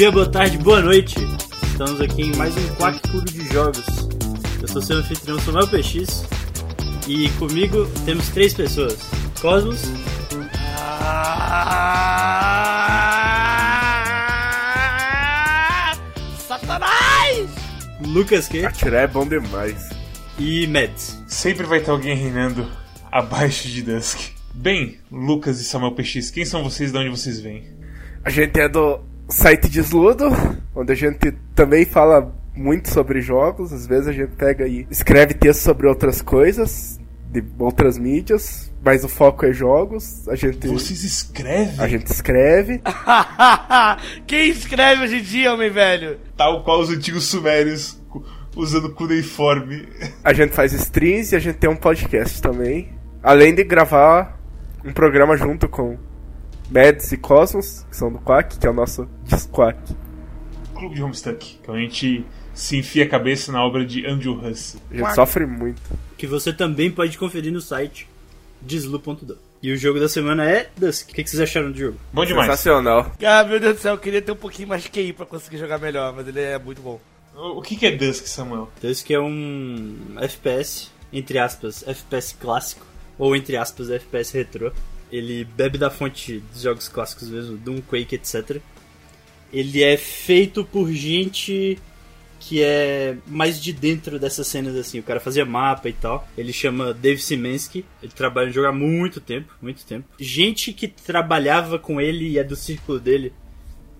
Bom dia, boa tarde, boa noite. Estamos aqui em mais um Quack Clube de Jogos. Eu sou seu anfitrião Samuel PX e comigo temos três pessoas: Cosmos, Satanás! Lucas Q Atirar é bom demais. e Mads. Sempre vai ter alguém reinando abaixo de Dusk. Bem, Lucas e Samuel PX, quem são vocês e de onde vocês vêm? A gente é do site Desludo, onde a gente também fala muito sobre jogos. Às vezes a gente pega e escreve texto sobre outras coisas, de outras mídias, mas o foco é jogos. A gente, Vocês escrevem? a gente escreve. Quem escreve hoje em dia, homem velho? Tal qual os antigos sumérios, usando cuneiforme. A gente faz streams e a gente tem um podcast também. Além de gravar um programa junto com Mads e Cosmos, que são do Quack, que é o nosso Disquack. Clube de Homestuck, que a gente se enfia a cabeça na obra de Andrew Russell. A gente sofre muito. Que você também pode conferir no site deslu.do. E o jogo da semana é Dusk. O que que vocês acharam do jogo? Bom demais. Sensacional. Ah, meu Deus do céu, eu queria ter um pouquinho mais de QI pra conseguir jogar melhor, mas ele é muito bom. O o que que é Dusk, Samuel? Dusk é um FPS, entre aspas, FPS clássico, ou entre aspas, FPS retrô. Ele bebe da fonte dos jogos clássicos mesmo, Doom, Quake, etc. Ele é feito por gente que é mais de dentro dessas cenas assim. O cara fazia mapa e tal. Ele chama Dave Simensky. Ele trabalha no jogo há muito tempo, muito tempo. Gente que trabalhava com ele e é do círculo dele,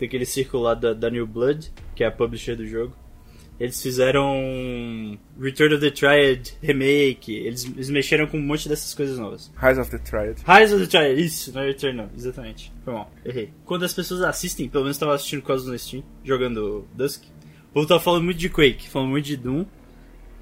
daquele círculo lá da, da New Blood, que é a publisher do jogo. Eles fizeram Return of the Triad remake. Eles, eles mexeram com um monte dessas coisas novas. Rise of the Triad. Rise of the Triad, isso, não é Return não, exatamente. Foi mal, errei. Quando as pessoas assistem, pelo menos tava assistindo Cosmos no Steam, jogando Dusk, o povo tava falando muito de Quake, falando muito de Doom,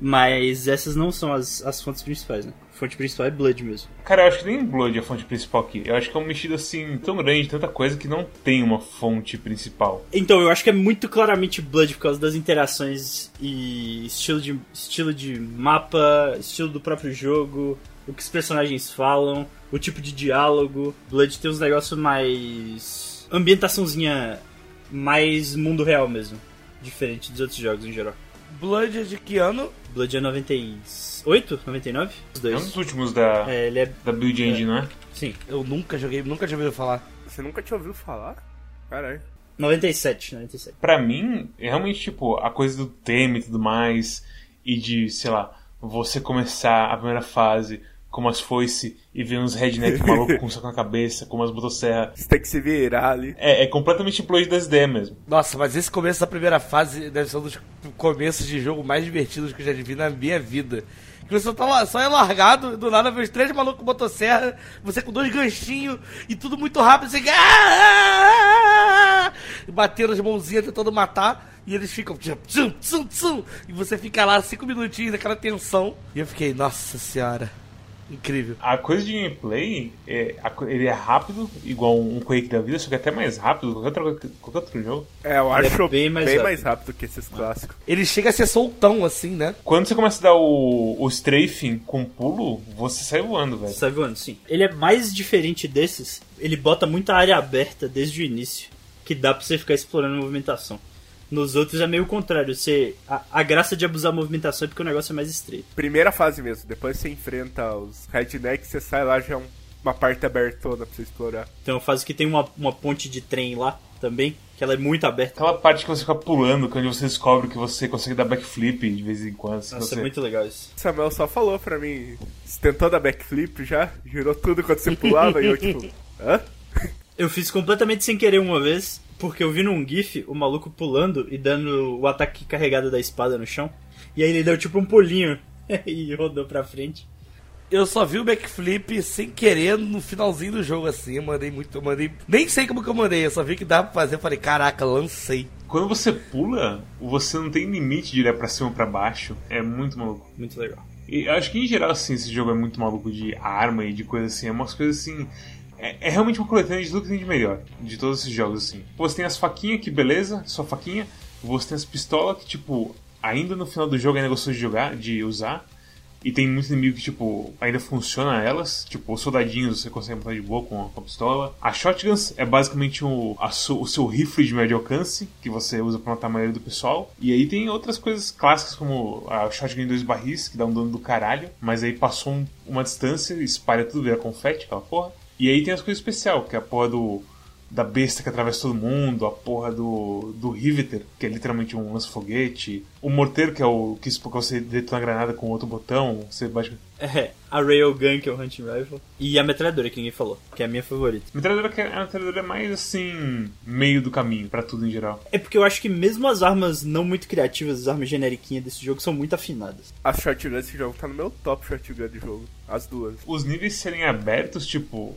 mas essas não são as, as fontes principais, né? A fonte principal é Blood mesmo. Cara, eu acho que nem Blood é a fonte principal aqui. Eu acho que é um mexido assim tão grande, tanta coisa que não tem uma fonte principal. Então, eu acho que é muito claramente Blood por causa das interações e estilo de, estilo de mapa, estilo do próprio jogo, o que os personagens falam, o tipo de diálogo. Blood tem uns negócios mais. ambientaçãozinha mais mundo real mesmo. Diferente dos outros jogos em geral. Blood é de que ano? Blood é 98? 99? Os É um dois. dos últimos da, É, ele é. da Build Engine, não é? Sim, Eu nunca joguei, nunca tinha ouvido falar. Você nunca tinha ouvido falar? Caralho. 97, 97. Pra mim, é realmente, tipo, a coisa do tema e tudo mais, e de, sei lá, você começar a primeira fase com umas foice e ver uns redneck maluco com um saco na cabeça, com umas motosserra. Você tem que se virar ali. É, é completamente Blood das ideias mesmo. Nossa, mas esse começo da primeira fase deve ser um dos começos de jogo mais divertidos que eu já vi na minha vida. Que você tá lá, só é largado, do nada vê os três malucos com motosserra, você com dois ganchinhos e tudo muito rápido, você. Ah! E batendo as mãozinhas tentando matar. E eles ficam. Tsum, tsum, tsum, tsum, e você fica lá cinco minutinhos naquela tensão. E eu fiquei, nossa senhora. Incrível. A coisa de gameplay, é, ele é rápido, igual um Quake da vida, só que até mais rápido que qualquer outro, qualquer outro jogo. É, eu Ele é acho bem bem, mais mais, rápido. rápido que esses clássicos. Ele chega a ser soltão assim, né? Quando você começa a dar o, o strafing com pulo, você sai voando, velho. Sai voando, sim. Ele é mais diferente desses. Ele bota muita área aberta desde o início. Que dá pra você ficar explorando a movimentação. Nos outros é meio o contrário. Você, a, a graça de abusar a movimentação é porque o negócio é mais estreito. Primeira fase mesmo, depois você enfrenta os rednecks, você sai lá já é um- uma parte abertona pra você explorar. Tem uma fase que tem uma, uma ponte de trem lá também. Que ela é muito aberta. Aquela parte que você fica pulando, quando você descobre que você consegue dar backflip de vez em quando. se Nossa, você... é muito legal isso. Samuel só falou pra mim, você tentou dar backflip já? Girou tudo quando você pulava e eu tipo, hã? Eu fiz completamente sem querer uma vez. Porque eu vi num GIF o maluco pulando e dando o ataque carregado da espada no chão. E aí ele deu tipo um pulinho e rodou pra frente. Eu só vi o backflip sem querer no finalzinho do jogo, assim. Eu mandei muito, eu mandei. Nem sei como que eu mandei, eu só vi que dá pra fazer. Eu falei, caraca, lancei. Quando você pula, você não tem limite de olhar pra cima ou pra baixo. É muito maluco. Muito legal. E eu acho que em geral, assim, esse jogo é muito maluco de arma e de coisa assim. É umas coisas assim. É, é realmente uma coletânea de tudo que tem de melhor. De todos esses jogos, assim. Você tem as faquinhas, que beleza, só faquinha. Você tem as pistolas que, tipo, ainda no final do jogo é negócio de jogar, de usar. E tem muitos inimigos que, tipo, ainda funciona elas. Tipo, os soldadinhos você consegue matar de boa com a, com a pistola. A Shotguns é basicamente o, a su, o seu rifle de médio alcance, que você usa pra matar a maioria do pessoal. E aí tem outras coisas clássicas, como a Shotgun em dois barris, que dá um dano do caralho. Mas aí passou um, uma distância, espalha tudo, vira confete, aquela porra. E aí tem as coisas especiais, que é a porra do da besta que atravessa todo mundo, a porra do, do Riveter, que é literalmente um lança-foguete, o morteiro, que é o que você detona a granada com outro botão, você bate... É, a Railgun, que é o Hunting Rifle, e a metralhadora, que ninguém falou, que é a minha favorita. A metralhadora que é a metralhadora mais, assim, meio do caminho para tudo em geral. É porque eu acho que mesmo as armas não muito criativas, as armas generiquinhas desse jogo, são muito afinadas. A shotgun desse jogo tá no meu top shotgun de jogo, as duas. Os níveis serem abertos, tipo,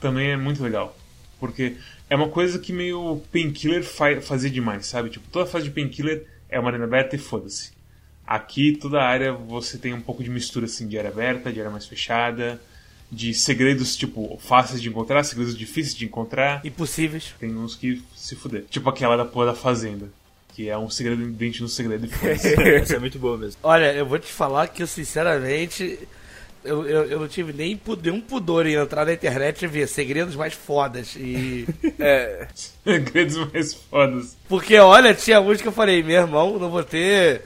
também é muito legal. Porque é uma coisa que meio Painkiller fazia demais, sabe? Tipo, toda fase de Painkiller é uma arena aberta e foda-se. Aqui, toda a área você tem um pouco de mistura assim, de área aberta, de área mais fechada, de segredos, tipo, fáceis de encontrar, segredos difíceis de encontrar. Impossíveis. Tem uns que se fuder. Tipo aquela da porra da fazenda. Que é um segredo dentro no segredo e foda-se. Essa é muito boa mesmo. Olha, eu vou te falar que eu, sinceramente, eu, eu, eu, não tive nem um pudor em entrar na internet e ver segredos mais fodas. E. é. segredos mais fodas. Porque, olha, tinha uns que eu falei, meu irmão, não vou ter.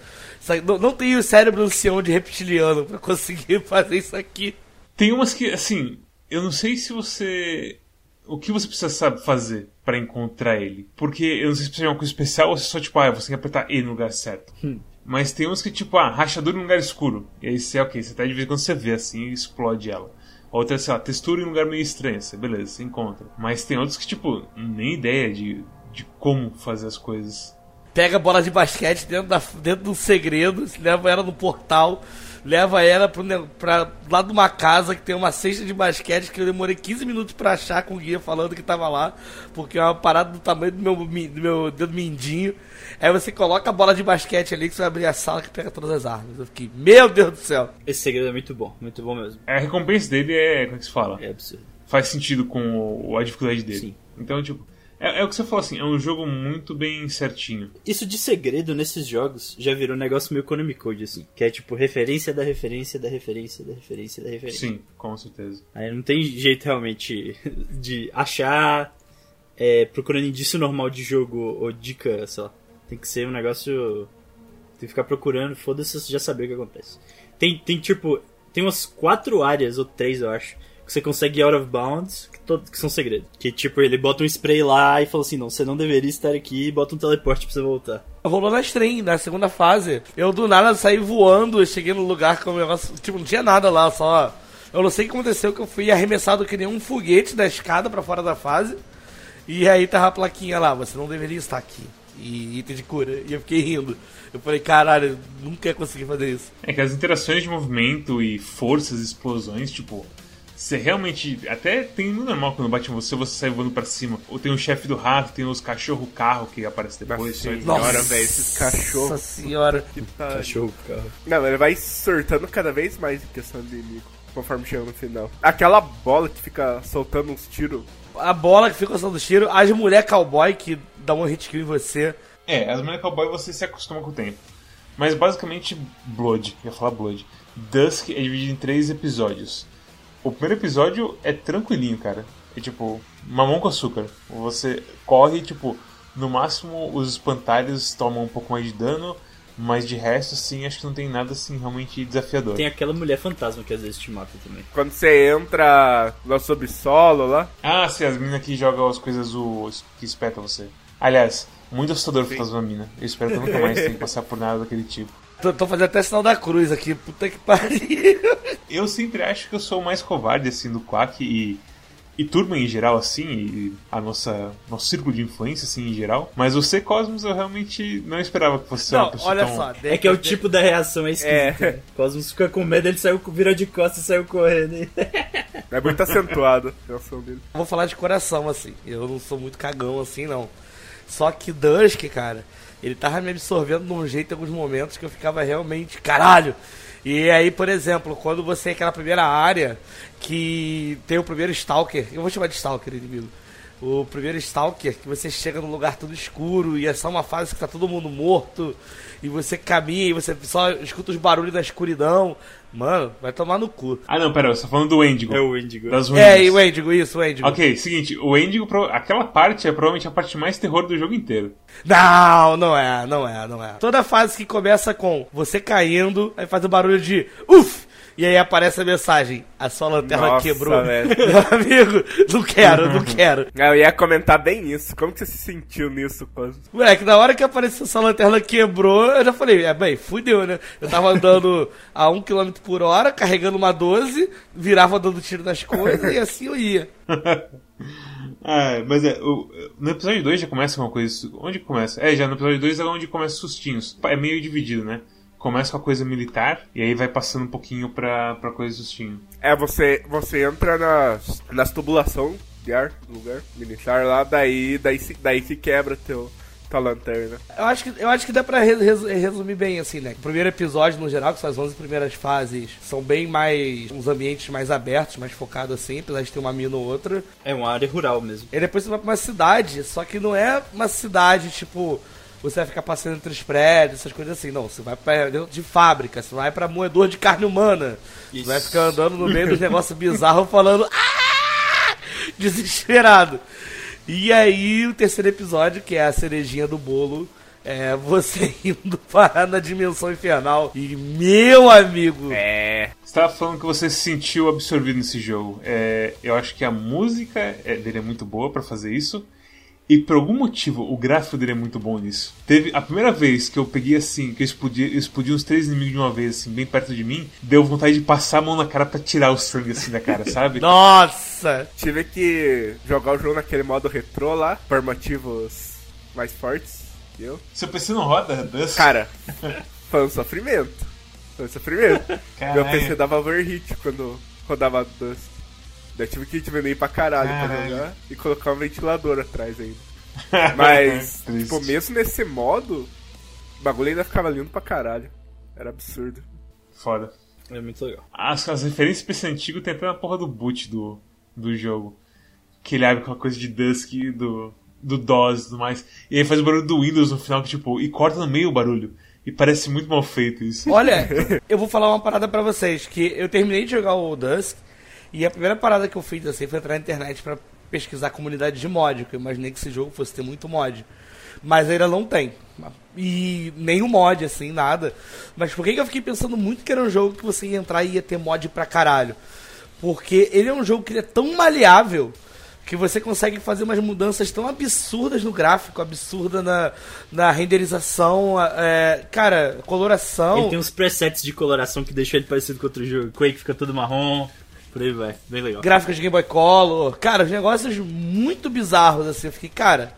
Não, não tenho cérebro ancião de reptiliano pra conseguir fazer isso aqui. Tem umas que, assim, eu não sei se você. O que você precisa saber fazer para encontrar ele? Porque eu não sei se precisa de uma coisa especial ou se só, tipo, ah, você tem que apertar E no lugar certo. Hum. Mas tem uns que, tipo, ah, rachadura em lugar escuro. E aí você, ok, você até de vez em quando você vê assim explode ela. Outra, sei lá, textura em lugar meio estranho. Você, beleza, você encontra. Mas tem outros que, tipo, nem ideia de, de como fazer as coisas. Pega a bola de basquete dentro, da, dentro do segredo, leva ela no portal leva ela pro, pra lá de uma casa que tem uma cesta de basquete que eu demorei 15 minutos pra achar com o guia falando que tava lá, porque é uma parada do tamanho do meu, do meu dedo mindinho. Aí você coloca a bola de basquete ali que você vai abrir a sala que pega todas as armas. Eu fiquei, meu Deus do céu. Esse segredo é muito bom, muito bom mesmo. A recompensa dele é, como é que se fala? É absurdo. Faz sentido com a dificuldade dele. Sim. Então, tipo, é, é, o que você falou assim, é um jogo muito bem certinho. Isso de segredo nesses jogos já virou um negócio meio Konami Code, assim. Que é tipo referência da referência da referência da referência da referência. Sim, com certeza. Aí não tem jeito realmente de achar é, procurando indício normal de jogo ou dica, sei lá. Tem que ser um negócio. Tem que ficar procurando, foda-se já saber o que acontece. Tem, tem tipo. Tem umas quatro áreas, ou três eu acho, você consegue ir out of bounds, que, todo, que são segredos. Que tipo, ele bota um spray lá e fala assim: não, você não deveria estar aqui e bota um teleporte pra você voltar. Rolou na stream, na segunda fase. Eu do nada saí voando, cheguei no lugar com o negócio. Tipo, não tinha nada lá, só. Eu não sei o que aconteceu, que eu fui arremessado que nem um foguete da escada para fora da fase. E aí tava a plaquinha lá, você não deveria estar aqui. E item de cura. E eu fiquei rindo. Eu falei, caralho, nunca ia conseguir fazer isso. É que as interações de movimento e forças, explosões, tipo, você realmente. Até tem no normal quando bate em você, você sai voando pra cima. Ou tem o chefe do rato, tem os cachorro-carro que aparece depois. Nossa, senhora, velho, esses cachorros. Nossa senhora. Cachorro-carro. Não, ele vai sortando cada vez mais em questão de inimigo, conforme chega no final. Aquela bola que fica soltando uns tiros. A bola que fica soltando os tiros, as mulher cowboy que dá um hit kill em você. É, as mulher cowboy você se acostuma com o tempo. Mas basicamente, Blood, ia falar Blood. Dusk é dividido em três episódios. O primeiro episódio é tranquilinho, cara. É tipo, mamão com açúcar. Você corre, tipo, no máximo os espantalhos tomam um pouco mais de dano, mas de resto, assim, acho que não tem nada assim realmente desafiador. Tem aquela mulher fantasma que às vezes te mata também. Quando você entra no subsolo lá. Ah, sim, as minas que jogam as coisas o, que espeta você. Aliás, muito assustador o fantasma mina. Eu espero que eu nunca mais tenha que passar por nada daquele tipo. Tô, tô, fazendo até sinal da cruz aqui, puta que pariu. Eu sempre acho que eu sou o mais covarde, assim, do Quack e, e turma em geral, assim, e a nossa nosso círculo de influência, assim, em geral. Mas você, Cosmos, eu realmente não esperava que fosse não, uma pessoa olha tão... só. É que é o tipo da reação é esquisita. É. Cosmos fica com medo, ele saiu, virou de costas e saiu correndo. É muito acentuado a reação dele. Vou falar de coração, assim. Eu não sou muito cagão, assim, não. Só que Dusk, cara ele tava me absorvendo de um jeito em alguns momentos que eu ficava realmente, caralho. E aí, por exemplo, quando você é aquela primeira área que tem o primeiro Stalker, eu vou chamar de Stalker inimigo. O primeiro Stalker, que você chega num lugar todo escuro e é só uma fase que tá todo mundo morto. E você caminha e você só escuta os barulhos da escuridão. Mano, vai tomar no cu. Ah, não, pera, você tá falando do Endigo. É o Indigo. Das ruínas. É, e o Endigo, isso, o Endigo. Ok, seguinte, o Endigo, pro- aquela parte é provavelmente a parte mais terror do jogo inteiro. Não, não é, não é, não é. Toda fase que começa com você caindo, aí faz o barulho de uff! E aí aparece a mensagem: a sua lanterna Nossa, quebrou. velho. Meu amigo, não quero, não quero. Eu ia comentar bem isso. Como que você se sentiu nisso? quando- Moleque, na hora que apareceu essa lanterna quebrou, eu já falei, é bem, fudeu, né? Eu tava andando a 1 km por hora, carregando uma 12, virava dando tiro nas coisas e assim eu ia. Ah, mas é, o- no episódio 2 já começa uma coisa. Onde que começa? É, já no episódio 2 é onde começa os sustinhos. É meio dividido, né? Começa com a coisa militar e aí vai passando um pouquinho pra, pra coisa sustinho. É, você, você entra nas, nas tubulação de ar, do lugar militar lá, daí, daí, se, daí se quebra teu, tua lanterna. Eu acho que, eu acho que dá pra res- res- resumir bem assim, né? O primeiro episódio, no geral, que são as 11 primeiras fases, são bem mais. uns ambientes mais abertos, mais focados assim, apesar de ter uma mina ou outra. É uma área rural mesmo. E depois você vai pra uma cidade, só que não é uma cidade tipo. Você vai ficar passando entre os prédios, essas coisas assim. Não, você vai pra de fábrica, você vai pra moedor de carne humana. Você Isso. vai ficar andando no meio dos negócios bizarros falando. "Ah!" Desesperado. E aí, o terceiro episódio, que é a cerejinha do bolo, é você indo parar na dimensão infernal. E, meu amigo, É. Você tava falando que você se sentiu absorvido nesse jogo. É, eu acho que a música é- dele é muito boa pra fazer isso. E por algum motivo o gráfico dele é muito bom nisso. Teve a primeira vez que eu peguei assim, que eu explodi, eu explodi uns três inimigos de uma vez, assim, bem perto de mim, deu vontade de passar a mão na cara pra tirar o sangue assim da cara, sabe? nossa! Tive que jogar o jogo naquele modo retrô lá, por motivos mais fortes que eu. Seu PC não roda, Dust? Cara, foi um sofrimento. Foi um sofrimento. Meu Caralho. PC dava overheat quando rodava Dust. Tive que diminuir pra caralho, pra Caralho. jogar e colocar um ventilador atrás ainda. Mas, tipo, mesmo nesse modo, o bagulho ainda ficava lindo pra caralho. Era absurdo. Foda. É muito legal. As, as referências pra esse antigo tem até na porra do boot do, do jogo. Que ele abre com a coisa de Dusk do, do DOS e tudo mais. E aí faz o barulho do Windows no final, que tipo, e corta no meio o barulho. E parece muito mal feito isso. Olha, eu vou falar uma parada pra vocês, que eu terminei de jogar o Dusk, e a primeira parada que eu fiz assim foi entrar na internet pra pesquisar comunidade de mod, que eu imaginei que esse jogo fosse ter muito mod. Mas ainda não tem. E nenhum mod, assim, nada. Mas por que, eu fiquei pensando muito que era um jogo que você ia entrar e ia ter mod pra caralho? Porque ele é um jogo que é tão maleável que você consegue fazer umas mudanças tão absurdas no gráfico, absurda na, na renderização, é, cara, coloração. Ele tem uns presets de coloração que deixam ele parecido com outro jogo. Quake fica todo marrom, por aí vai. Bem legal. gráficos de Game Boy Color. Cara, os negócios muito bizarros, assim. Eu fiquei, cara,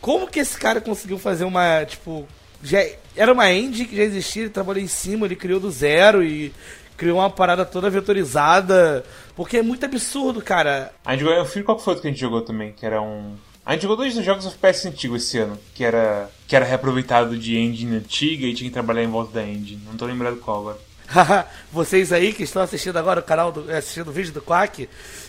como que esse cara conseguiu fazer uma, tipo... Já, era uma engine que já existia, ele trabalhou em cima, ele criou do zero e criou uma parada toda vetorizada. Porque é muito absurdo, cara. A gente jogou, eu fui qual que foi outro que a gente jogou também, que era um. A gente jogou dois jogos FPS antigos esse ano, que era, que era reaproveitado de engine antiga e tinha que trabalhar em volta da engine. Não tô lembrado qual agora. Vocês aí que estão assistindo agora o canal, do, assistindo o vídeo do Quack,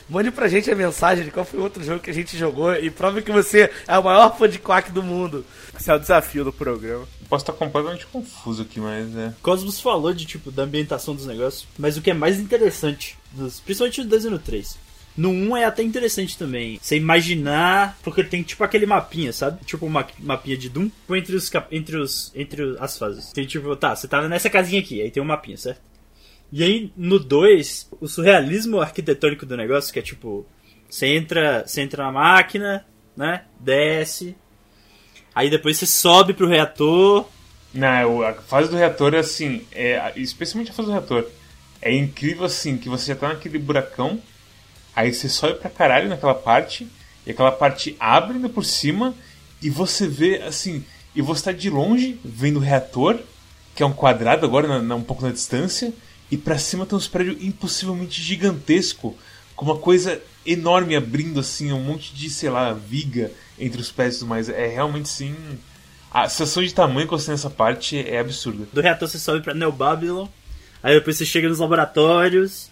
mande pra gente a mensagem de qual foi o outro jogo que a gente jogou e prove que você é o maior fã de Quack do mundo. Esse é o desafio do programa. Posso estar completamente confuso aqui, mas é. Cosmos falou de tipo da ambientação dos negócios, mas o que é mais interessante, dos, principalmente no 2 e no 3. No 1 é até interessante também. Você imaginar, porque tem tipo aquele mapinha, sabe? Tipo uma mapinha de Doom entre os entre os entre as fases. Tem tipo, tá, você tá nessa casinha aqui, aí tem um mapinha, certo? E aí no 2, o surrealismo arquitetônico do negócio, que é tipo, você entra, você entra na máquina, né? Desce. Aí depois você sobe pro reator, Não, a fase do reator é assim, é, especialmente a fase do reator. É incrível assim, que você já tá naquele buracão, aí você sobe pra caralho naquela parte, e aquela parte abre por cima, e você vê assim, e você tá de longe vendo o reator, que é um quadrado agora, na- na- um pouco na distância, e pra cima tem uns prédios impossivelmente gigantesco, com uma coisa enorme abrindo assim, um monte de, sei lá, viga entre os pés tudo mais. É realmente sim. A sensação de tamanho que você tem nessa parte é absurda. do reator você sobe pra Neo Babylon, aí depois você chega nos laboratórios,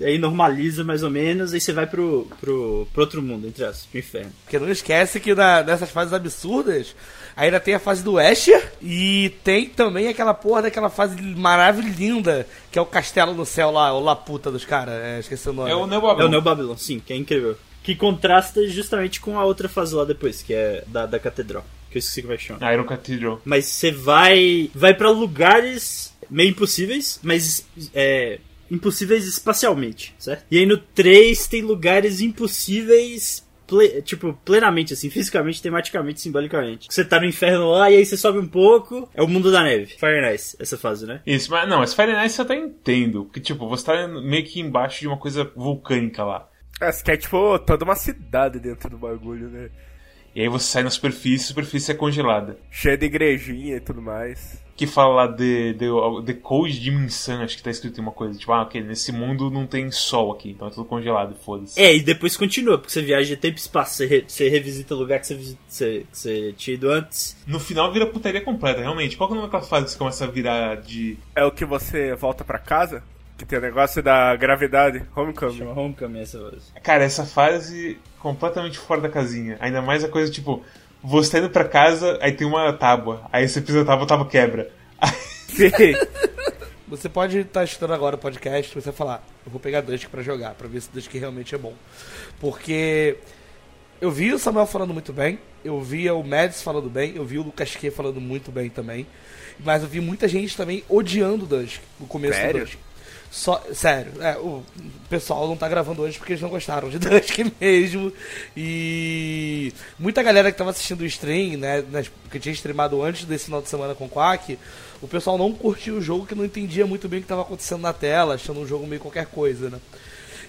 aí normaliza mais ou menos, aí você vai pro, pro, pro outro mundo, entre as, pro inferno. Porque não esquece que na, nessas fases absurdas, ainda tem a fase do Escher e tem também aquela porra daquela fase maravilhosa, que é o castelo no céu lá, o Laputa dos caras. É, esqueci o nome. É o Neo É o Babylon. Neo Babylon, sim, que é incrível. Que contrasta justamente com a outra fase lá depois, que é da, da catedral. Que eu esqueci como é que chama. Iron Cathedral. Mas você vai. Vai pra lugares meio impossíveis, mas é. Impossíveis espacialmente, certo? E aí no 3 tem lugares impossíveis. ple- tipo, plenamente, assim, fisicamente, tematicamente, simbolicamente. Você tá no inferno lá e aí você sobe um pouco. É o mundo da neve. Fire Nice, essa fase, né? Isso, mas não, mas Fire Night você até entendo. Porque, tipo, você tá meio que embaixo de uma coisa vulcânica lá. Acho que é tipo toda uma cidade dentro do bagulho, né? E aí você sai na superfície, a superfície é congelada. Cheia de igrejinha e tudo mais. Que fala lá de, de, de Cold Dimensão, acho que tá escrito em uma coisa. Tipo, ah, ok, nesse mundo não tem sol aqui, então é tudo congelado, foda-se. É, e depois continua, porque você viaja de tempo e espaço. Você, re- você revisita o lugar que você, visi- você, que você tinha ido antes. No final vira putaria completa, realmente. Qual que é o nome daquela fase que você começa a virar de. É o que você volta pra casa? Que tem o negócio da gravidade. Homecoming. Chama Homecoming essa voz. Cara, essa fase completamente fora da casinha. Ainda mais a coisa tipo, você tá indo pra casa, aí tem uma tábua. Aí você pisa a tábua, a tábua quebra. Sim. Você pode estar escutando agora o podcast e você falar, eu vou pegar Dusk pra jogar, pra ver se Dusk realmente é bom. Porque eu vi o Samuel falando muito bem, eu via o Mads falando bem, eu vi o Lucas Q falando muito bem também. Mas eu vi muita gente também odiando Dusk, no começo Sério? do Dusk. Só, sério, é, o pessoal não tá gravando hoje porque eles não gostaram de Dusk mesmo. E muita galera que tava assistindo o stream, né, que tinha streamado antes desse final de semana com o Quack, o pessoal não curtiu o jogo, que não entendia muito bem o que tava acontecendo na tela, achando um jogo meio qualquer coisa, né.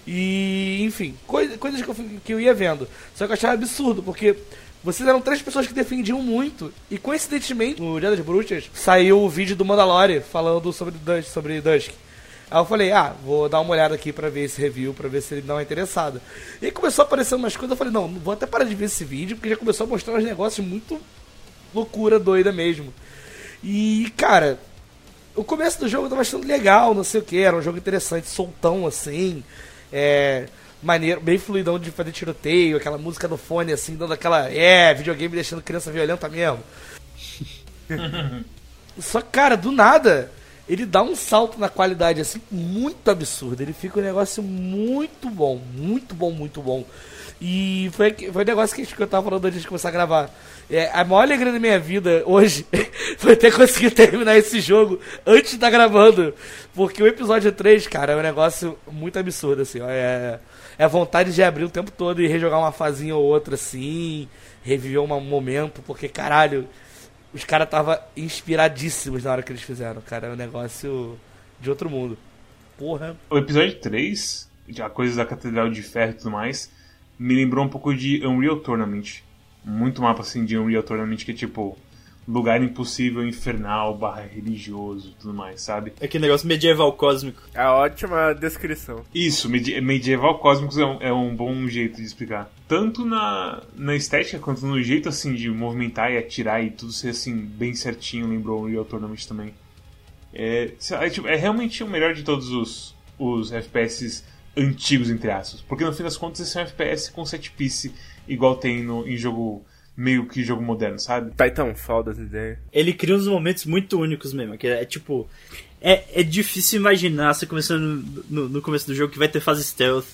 E, enfim, coi- coisas que eu, que eu ia vendo. Só que eu achava absurdo, porque vocês eram três pessoas que defendiam muito. E coincidentemente, no Dia das Bruxas, saiu o vídeo do Mandalorian falando sobre Dusk. Sobre Dusk. Aí eu falei, ah, vou dar uma olhada aqui pra ver esse review, pra ver se ele dá uma interessada. E aí começou a aparecer umas coisas, eu falei, não, vou até parar de ver esse vídeo, porque já começou a mostrar uns negócios muito loucura doida mesmo. E, cara, o começo do jogo eu tava achando legal, não sei o que, era um jogo interessante, soltão assim, é, maneiro, bem fluidão de fazer tiroteio, aquela música no fone assim, dando aquela, é, videogame deixando criança violenta mesmo. Só cara, do nada, ele dá um salto na qualidade assim muito absurdo. Ele fica um negócio muito bom, muito bom, muito bom. E foi, foi um negócio que eu tava falando antes de começar a gravar. É, a maior alegria da minha vida hoje foi ter conseguido terminar esse jogo antes de estar gravando. Porque o episódio 3, cara, é um negócio muito absurdo, assim. ó. É, é vontade de abrir o tempo todo e rejogar uma fazinha ou outra assim, reviver um momento, porque caralho, os caras estavam inspiradíssimos na hora que eles fizeram, cara. É um negócio de outro mundo. Porra. O episódio 3, a coisa da Catedral de Ferro e tudo mais, me lembrou um pouco de Unreal Tournament. Muito mapa assim de Unreal Tournament que é tipo lugar impossível, infernal, barra religioso tudo mais, sabe? É aquele negócio medieval cósmico. É a ótima descrição. Isso, medi- medieval cósmicos é um, é um bom jeito de explicar. Tanto na, na estética quanto no jeito assim de movimentar e atirar e tudo ser assim bem certinho, lembrou o Unreal Tournament também. É, é, tipo, é realmente o melhor de todos os, os FPS antigos, entre aspas. Porque no fim das contas esse é um FPS com set piece igual tem no, em jogo meio que jogo moderno, sabe? Titanfall das ideias. Ele cria uns momentos muito únicos mesmo. Que é tipo. É, é difícil imaginar você começando no, no começo do jogo que vai ter fase stealth.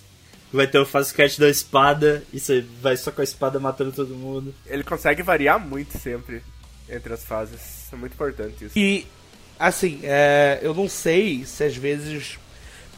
Vai ter a fase catch da espada. E você vai só com a espada matando todo mundo. Ele consegue variar muito sempre entre as fases. É muito importante isso. E, assim, é, eu não sei se às vezes.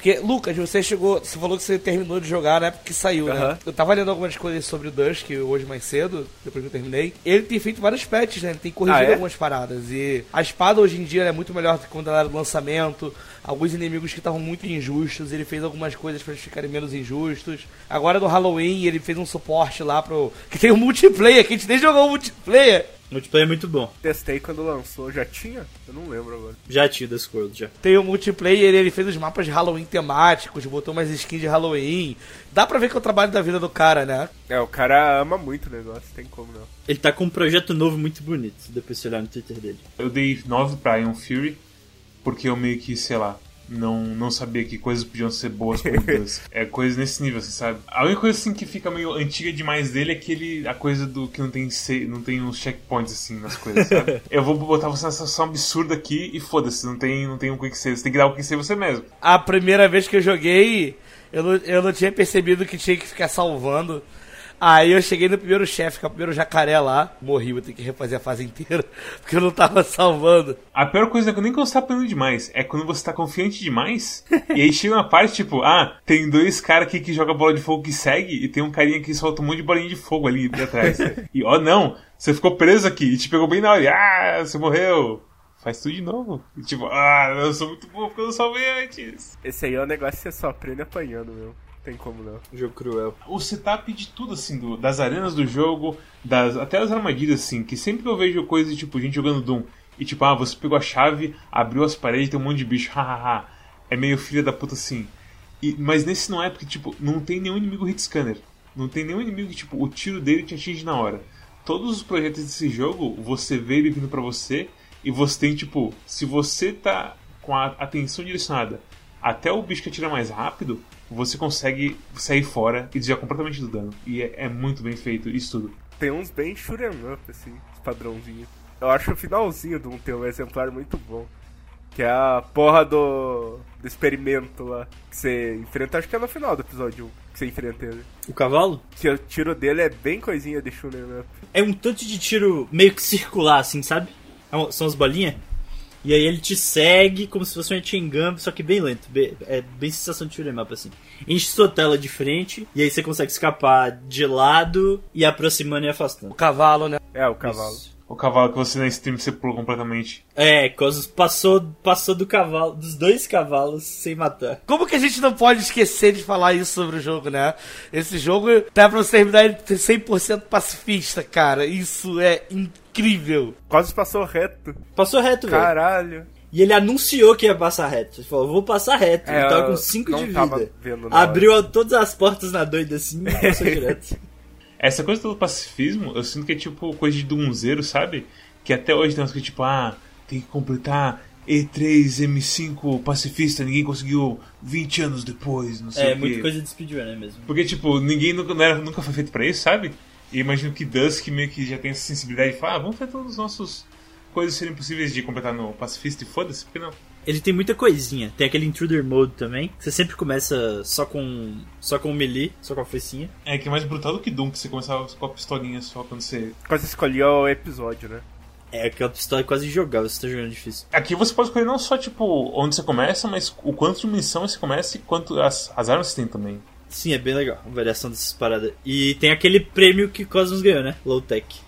Porque, Lucas, você chegou. Você falou que você terminou de jogar na época que saiu, né? Aham. Eu tava lendo algumas coisas sobre o Dusk hoje mais cedo, depois que eu terminei. Ele tem feito vários patches, né? Ele tem corrigido Ah, é? algumas paradas. E a espada hoje em dia é muito melhor do que quando ela era do lançamento. Alguns inimigos que estavam muito injustos, ele fez algumas coisas pra eles ficarem menos injustos. Agora no Halloween, ele fez um suporte lá pro. Que tem o multiplayer, que a gente nem jogou o multiplayer. Multiplayer é muito bom. Testei quando lançou. Já tinha? Eu não lembro agora. Já tinha das World já. Tem o multiplayer, ele fez os mapas de Halloween temáticos, botou umas skins de Halloween. Dá pra ver que é o trabalho da vida do cara, né? É, o cara ama muito o negócio. Tem como não. Ele tá com um projeto novo muito bonito. Depois você olhar no Twitter dele. Eu dei 9 pra Iron Fury, porque eu meio que, sei lá, não, não sabia que coisas podiam ser boas. É coisa nesse nível, assim, sabe? A única coisa assim que fica meio antiga demais dele é aquele a coisa do que não tem se- não tem uns checkpoints assim nas coisas, sabe? Eu vou botar você nessa situação absurda aqui e foda-se, não tem, não tem um quick save, você tem que dar o quick save você mesmo. A primeira vez que eu joguei, eu não, eu não tinha percebido que tinha que ficar salvando. Aí eu cheguei no primeiro chefe, que é o primeiro jacaré lá. Morri, vou ter que refazer a fase inteira, porque eu não tava salvando. A pior coisa é que nem quando você tá apanhando demais, é quando você tá confiante demais, e aí chega uma parte tipo, ah, tem dois caras aqui que joga bola de fogo que segue, e tem um carinha que solta um monte de bolinha de fogo ali atrás. e ó, não, você ficou preso aqui, e te pegou bem na hora, e, ah, você morreu. Faz tudo de novo. E tipo, ah, eu sou muito bom porque eu não salvei antes. Esse aí é o negócio que você só aprende apanhando, meu. Tem como não. Jogo cruel. o setup de tudo, assim, do- das arenas do jogo, das, até as armadilhas, assim, que sempre que eu vejo coisas tipo, gente jogando Doom, e tipo, ah, você pegou a chave, abriu as paredes, tem um monte de bicho, hahaha. é meio filha da puta assim. E, mas nesse não é, porque, tipo, não tem nenhum inimigo hit scanner. Não tem nenhum inimigo que, tipo, o tiro dele te atinge na hora. Todos os projetos desse jogo, você vê ele vindo pra você, e você tem, tipo, se você tá com a atenção direcionada até o bicho que atira mais rápido, você consegue sair fora e desviar completamente do dano. E é, é muito bem feito isso tudo. Tem uns bem shoot'em up, assim, padrãozinho. Eu acho o finalzinho do 1 tem um exemplar muito bom. Que é a porra do, do experimento lá. Que você enfrenta, acho que é no final do episódio 1 que você enfrenta ele. O cavalo? Que o tiro dele é bem coisinha de shoot'em up. É um tanto de tiro meio que circular, assim, sabe? É São as bolinhas. E aí ele te segue como se fosse um Chingam, só que bem lento. Bem- é bem sensação de shoot'em up, assim. Enche sua tela de frente, e aí você consegue escapar de lado, e aproximando e O afastando. cavalo, né? É, o cavalo. Isso. O cavalo que você na stream você pulou completamente. É, Cosmos passou, passou do cavalo, dos dois cavalos sem matar. Como que a gente não pode esquecer de falar isso sobre o jogo, né? Esse jogo dá pra você terminar ele 100% pacifista, cara. Isso é incrível. Quase passou reto. Passou reto, velho. Caralho. E ele anunciou que ia passar reto. Ele falou, vou passar reto. É, ele tava com 5 não de tava vida. vendo na hora. Abriu todas as portas na doida assim e passou direto. Essa coisa do pacifismo, eu sinto que é tipo coisa de Doomzeiro, sabe? Que até hoje tem umas coisas tipo, ah, tem que completar E3, M5 pacifista, ninguém conseguiu 20 anos depois, não sei É, o quê. muita coisa de speedrunner mesmo. Porque, tipo, ninguém nunca, era- nunca foi feito pra isso, sabe? E imagino que Dusk meio que já tem essa sensibilidade de falar, ah, vamos fazer todos os nossos coisas serem possíveis de completar no pacifista e foda-se, porque não? Ele tem muita coisinha. Tem aquele intruder mode também. que Você sempre começa só com só com o melee, só com a foicinha. É que é mais brutal do que Doom, que você começava com a pistolinha só quando você. Quase escolhia o episódio, né? É, aquela pistola é quase jogável, você tá jogando difícil. Aqui você pode escolher não só, tipo, onde você começa, mas o quanto de munição você começa e quanto as, as armas você tem também. Sim, é bem legal a variação dessas paradas. E tem aquele prêmio que Cosmos ganhou, né? Low Tech.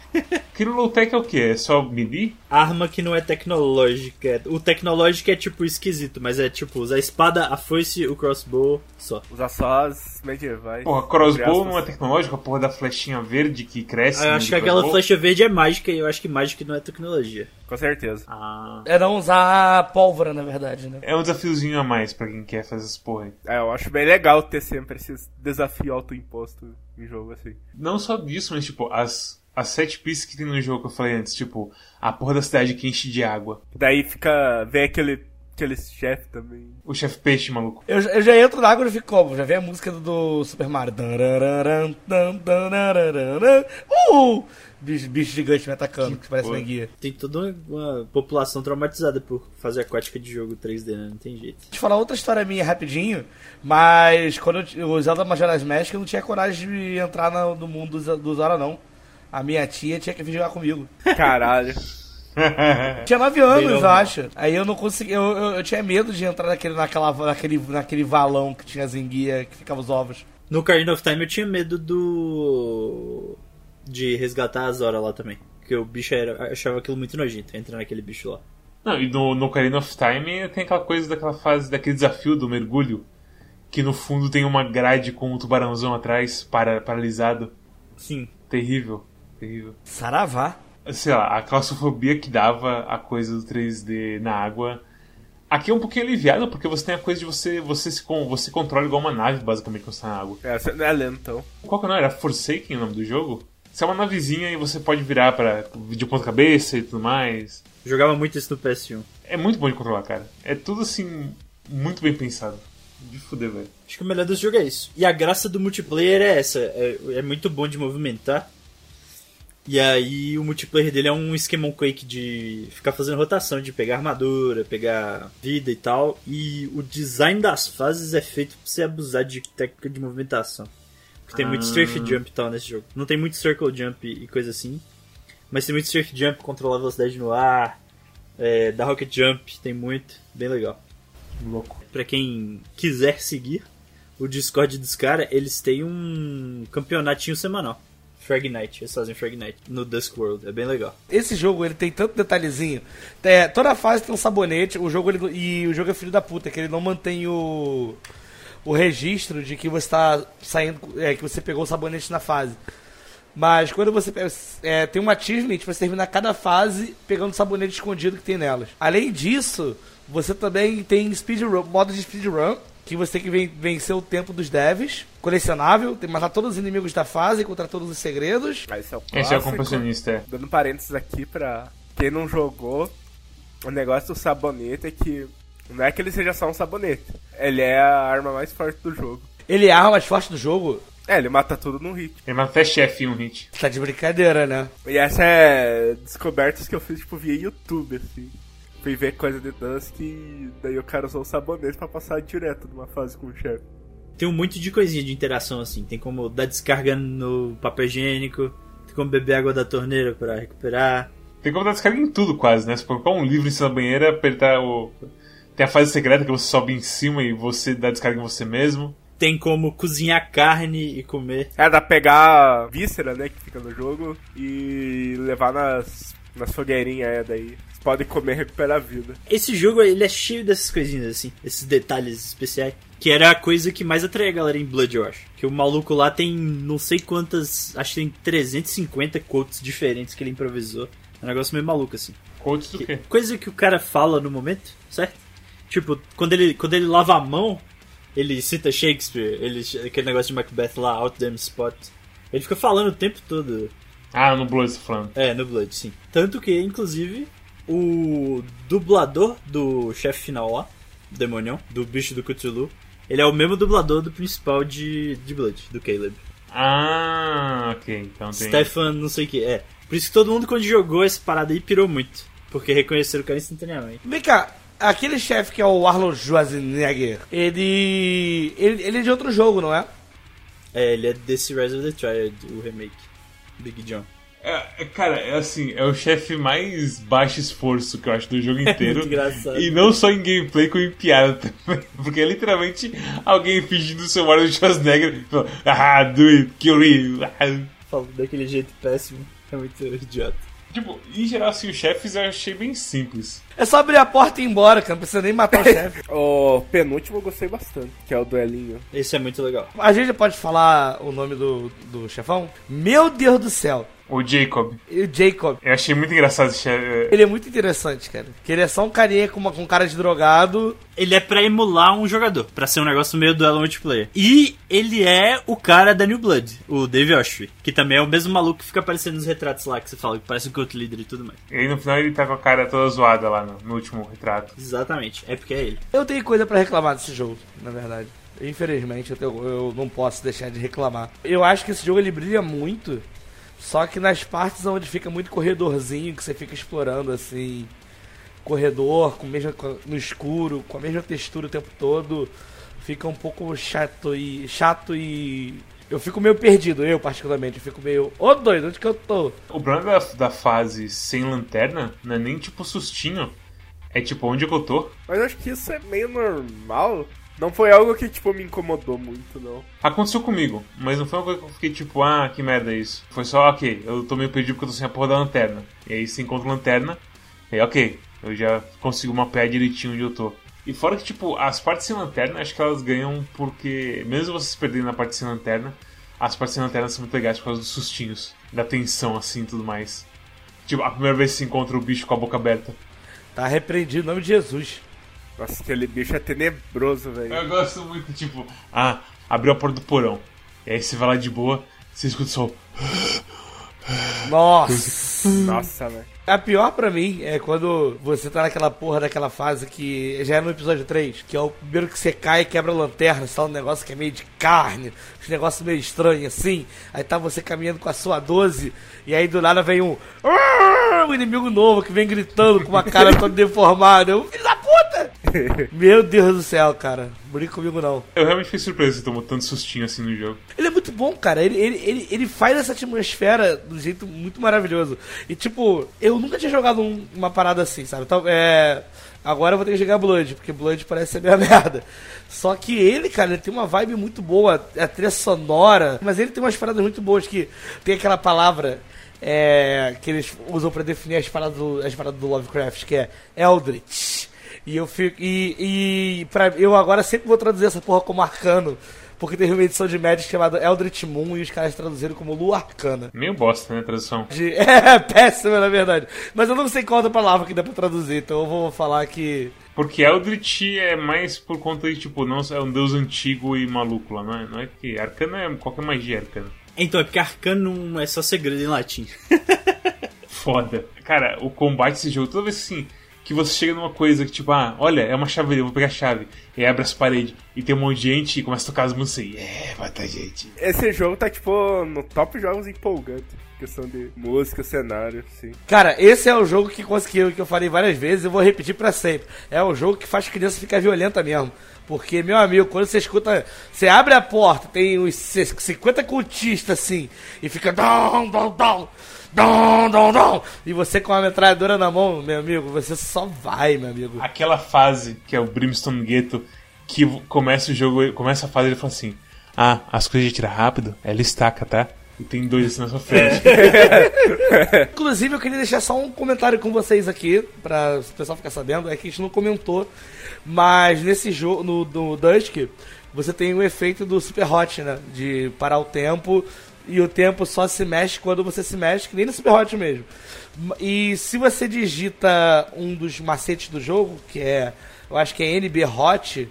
Aquilo low tech é o quê? É só melee? Arma que não é tecnológica. O tecnológico é tipo esquisito, mas é tipo usar a espada, a foice, o crossbow só. Usar só as medievais. Porra, crossbow não é tecnológico, a porra da flechinha verde que cresce. Ah, eu acho que aquela crossbow. flecha verde é mágica e eu acho que mágica não é tecnologia. Com certeza. Ah. É não usar pólvora, na verdade, né? É um desafiozinho a mais pra quem quer fazer essas porra aí. É, eu acho bem legal ter sempre esses desafios autoimpostos em jogo assim. Não só disso, mas tipo, as, as sete pistas que tem no jogo que eu falei antes, tipo, a porra da cidade que enche de água. Daí fica. vem aquele, aquele chefe também. O chefe peixe, maluco. Eu, eu já entro na água e fico como? Já vem a música do, do Super Mario. Uh! Bicho, bicho gigante me atacando, que parece uma guia. Tem toda uma população traumatizada por fazer aquática de jogo 3D, né? Não tem jeito. Deixa eu falar outra história minha rapidinho, mas quando eu, eu usava Majora's Mask, eu não tinha coragem de entrar no mundo do, do Zora, não. A minha tia tinha que vir jogar comigo. Caralho. Tinha 9 anos, eu acho. Aí eu não consegui. Eu, eu, eu tinha medo de entrar naquele, naquela, naquele, naquele valão que tinha as enguias que ficava os ovos. No Ocarina of Time eu tinha medo do. de resgatar a Zora lá também. Porque o bicho era, eu achava aquilo muito nojento, entrar naquele bicho lá. Não, e no, no Ocarina of Time tem aquela coisa daquela fase, daquele desafio do mergulho, que no fundo tem uma grade com um tubarãozão atrás, para, paralisado. Sim. Terrível, terrível. Saravá. Sei lá, a claustrofobia que dava a coisa do 3D na água. Aqui é um pouquinho aliviado, porque você tem a coisa de você você se você controla igual uma nave, basicamente, quando você tá na água. É, você não é lentão. Qual que é o nome? Era Forsaken o nome do jogo? Você é uma navezinha e você pode virar para de ponta cabeça e tudo mais. Jogava muito isso no PS1. É muito bom de controlar, cara. É tudo assim. muito bem pensado. De fuder, velho. Acho que o melhor desse jogo é isso. E a graça do multiplayer é essa. É, é muito bom de movimentar. E aí o multiplayer dele é um esquema Quake de ficar fazendo rotação, de pegar armadura, pegar vida e tal. E o design das fases é feito pra você abusar de técnica de movimentação. Porque tem muito Ah. strafe jump e tal nesse jogo. Não tem muito circle jump e coisa assim. Mas tem muito strafe jump, controlar a velocidade no ar. É, da rocket jump, tem muito. Bem legal. Louco. Pra quem quiser seguir o Discord dos caras, eles têm um campeonatinho semanal. Frag Night, eles fazem Frag Night no Dusk World, é bem legal. Esse jogo, ele tem tanto detalhezinho. É, toda fase tem um sabonete, o jogo ele- e o jogo é filho da puta, que ele não mantém o o registro de que você tá saindo, é, que você pegou o sabonete na fase. Mas quando você é, tem um achievement, você termina cada fase pegando o sabonete escondido que tem nelas. Além disso, você também tem speedrun, modo de speedrun, que você tem que ven- vencer o tempo dos devs, colecionável, tem que matar todos os inimigos da fase, encontrar todos os segredos. Mas esse é o Esse é o clássico. é. Dando parênteses aqui pra quem não jogou, o negócio do sabonete é que não é que ele seja só um sabonete. Ele é a arma mais forte do jogo. Ele é a arma mais forte do jogo. É, ele mata tudo num hit. Ele mata até chefe em um hit. Tá de brincadeira, né? E essa é descobertas que eu fiz, tipo, via YouTube, assim. Fui ver coisa de Dusk e daí o cara usou o sabonete pra passar direto numa fase com o chefe. Tem um monte de coisinha de interação assim. Tem como dar descarga no papel higiênico, tem como beber água da torneira pra recuperar. Tem como dar descarga em tudo quase, né? Você pode colocar um livro em cima da banheira, apertar o. Tem a fase secreta que você sobe em cima e você dá descarga em você mesmo. Tem como cozinhar carne e comer. É, dá pra pegar a víscera, né, que fica no jogo e levar nas, nas fogueirinhas, é, daí. Você pode comer e recuperar a vida. Esse jogo ele é cheio dessas coisinhas assim, esses detalhes especiais. Que era a coisa que mais atraía a galera em Blood, eu acho. Que o maluco lá tem não sei quantas. Acho que tem 350 quotes diferentes que ele improvisou. É um negócio meio maluco assim. Quotes do quê? Coisa que o cara fala no momento, certo? Tipo, quando ele, quando ele lava a mão, ele cita Shakespeare, ele, aquele negócio de Macbeth lá, Out Damn Spot. Ele fica falando o tempo todo. Ah, no Blood você tá falando. É, no Blood, sim. Tanto que, inclusive, o dublador do chefe final lá, Demonião, do bicho do Cthulhu, ele é o mesmo dublador do principal de, de Blood, do Caleb. Ah, ok. Então tem. Stefan, não sei o que, é. Por isso que todo mundo, quando jogou essa parada aí, pirou muito. Porque reconheceram o cara instantaneamente. Vem cá, aquele chefe que é o Arnold Schwarzenegger, ele, ele. Ele é de outro jogo, não é? É, ele é desse Rise of the Triad, o remake. Big John. É, é, cara, é assim, é o chefe mais baixo esforço que eu acho do jogo inteiro. muito engraçado. E não só em gameplay, como em piada também. Porque é literalmente alguém fingindo ser o Arnold Schwarzenegger e falando, ah, do it, kill me. ah." Falando daquele jeito péssimo. É muito idiota. Tipo, em geral, assim, os chefes eu achei bem simples. É só abrir a porta e ir embora, cara. Não precisa nem matar o chefe. O penúltimo eu gostei bastante, que é o duelinho. Esse é muito legal. A gente pode falar o nome do, do chefão? Meu Deus do céu. O Jacob. O Jacob. Eu achei muito engraçado esse chefe. Ele é muito interessante, cara. Que ele é só um carinha com, uma, com cara de drogado. Ele é pra emular um jogador, pra ser um negócio meio duelo multiplayer. E ele é o cara da New Blood, o Dave Oshry, que também é o mesmo maluco que fica aparecendo nos retratos lá que você fala, que parece um cult leader e tudo mais. E aí no final ele tá com a cara toda zoada lá no, no último retrato. Exatamente, é porque é ele. Eu tenho coisa pra reclamar desse jogo, na verdade. Infelizmente, eu, tenho- eu não posso deixar de reclamar. Eu acho que esse jogo ele brilha muito, só que nas partes onde fica muito corredorzinho, que você fica explorando assim, corredor, com mesma, com- no escuro, com a mesma textura o tempo todo, fica um pouco chato e. chato e. Eu fico meio perdido, eu particularmente. Eu fico meio. Ô doido, onde que eu tô? O problema da, da fase sem lanterna não é nem tipo sustinho. É tipo, onde é que eu tô? Mas eu acho que isso é meio normal. Não foi algo que, tipo, me incomodou muito, não. Aconteceu comigo, mas não foi uma coisa que eu fiquei tipo, ah, que merda é isso. Foi só, ok, eu tô meio perdido porque eu tô sem a porra da lanterna. E aí você encontra a lanterna, e aí, ok, eu já consigo mapear direitinho onde eu tô. E fora que, tipo, as partes sem lanterna, acho que elas ganham porque, mesmo vocês perderem na parte sem lanterna, as partes sem lanterna são muito legais por causa dos sustinhos, da tensão, assim, e tudo mais. Tipo, a primeira vez que você encontra o bicho com a boca aberta. Tá repreendido em nome de Jesus. Nossa, aquele bicho é tenebroso, velho. Eu gosto muito, tipo, ah, abriu a porta do porão. E aí você vai lá de boa, você escuta só. Nossa! Nossa, velho. A pior pra mim é quando você tá naquela porra daquela fase que já é no episódio 3, que é o primeiro que você cai e quebra a lanterna, só um negócio que é meio de carne, um negócio meio estranho assim. Aí tá você caminhando com a sua 12 e aí do nada vem um, um inimigo novo que vem gritando com uma cara toda deformada. Eu, filho da! Meu Deus do céu, cara. Brinca comigo não. Eu realmente fiquei surpreso que tomou tanto sustinho assim no jogo. Ele é muito bom, cara. Ele, ele, ele, ele faz essa atmosfera de um jeito muito maravilhoso. E, tipo, eu nunca tinha jogado um- uma parada assim, sabe? Então, é... Agora eu vou ter que jogar Blood, porque Blood parece ser meio merda. Só que ele, cara, ele tem uma vibe muito boa, a trilha sonora, mas ele tem umas paradas muito boas que tem aquela palavra é, que eles usam pra definir as paradas do, as paradas do Lovecraft, que é Eldritch. E eu fico. E, e pra, eu agora sempre vou traduzir essa porra como arcano. Porque teve uma edição de Magic chamada Eldritch Moon e os caras traduziram como Lua Arcana. Meio bosta, né, a tradução. De- É, péssima na verdade. Mas eu não sei qual outra palavra que dá pra traduzir, então eu vou falar que. Porque Eldritch é mais por conta de, tipo, não é um deus antigo e maluco lá, não é? Não é que arcana é qualquer magia arcana. Então, é porque arcano é só segredo em latim. Foda. Cara, o combate desse jogo, toda vez assim, que você chega numa coisa que, tipo, ah, olha, é uma chave, eu vou pegar a chave. E abre as paredes e tem um monte de gente e começa a tocar as músicas e, é, vai ter gente. Esse jogo tá, tipo, no top jogos empolgantes. Questão de música, cenário, sim. Cara, esse é o jogo que conseguiu, que eu falei várias vezes e vou repetir pra sempre. É o jogo que faz criança ficar violenta mesmo. Porque, meu amigo, quando você escuta. Você abre a porta, tem uns 50 cultistas assim, e fica. Dom, dom, dom, dom, dom, dom, e você com a metralhadora na mão, meu amigo, você só vai, meu amigo. Aquela fase que é o Brimstone Ghetto, que começa o jogo, começa a fase e ele fala assim: Ah, as coisas de tirar rápido, ela estaca, tá? E tem dois assim na sua frente. Inclusive, eu queria deixar só um comentário com vocês aqui, pra o pessoal ficar sabendo. É que a gente não comentou, mas nesse jogo, no, no Dusk, você tem o efeito do Super Hot, né? De parar o tempo e o tempo só se mexe quando você se mexe, que nem no Super Hot mesmo. E se você digita um dos macetes do jogo, que é, eu acho que é NB Hot,